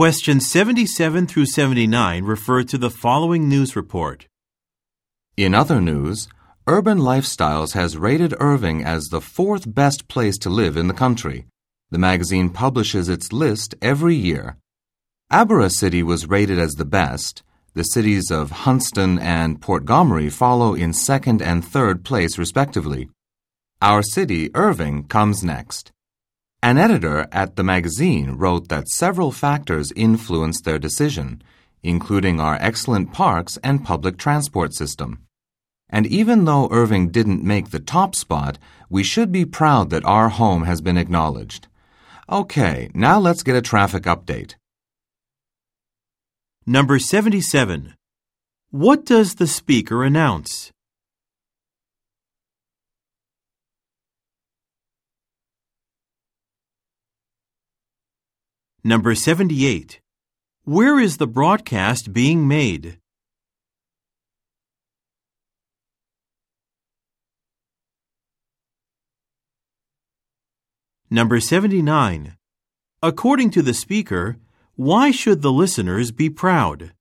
Questions 77 through 79 refer to the following news report. In other news, Urban Lifestyles has rated Irving as the fourth best place to live in the country. The magazine publishes its list every year. Abra City was rated as the best. The cities of Huntston and Portgomery follow in second and third place, respectively. Our city, Irving, comes next. An editor at the magazine wrote that several factors influenced their decision, including our excellent parks and public transport system. And even though Irving didn't make the top spot, we should be proud that our home has been acknowledged. Okay, now let's get a traffic update. Number 77. What does the speaker announce? Number 78. Where is the broadcast being made? Number 79. According to the speaker, why should the listeners be proud?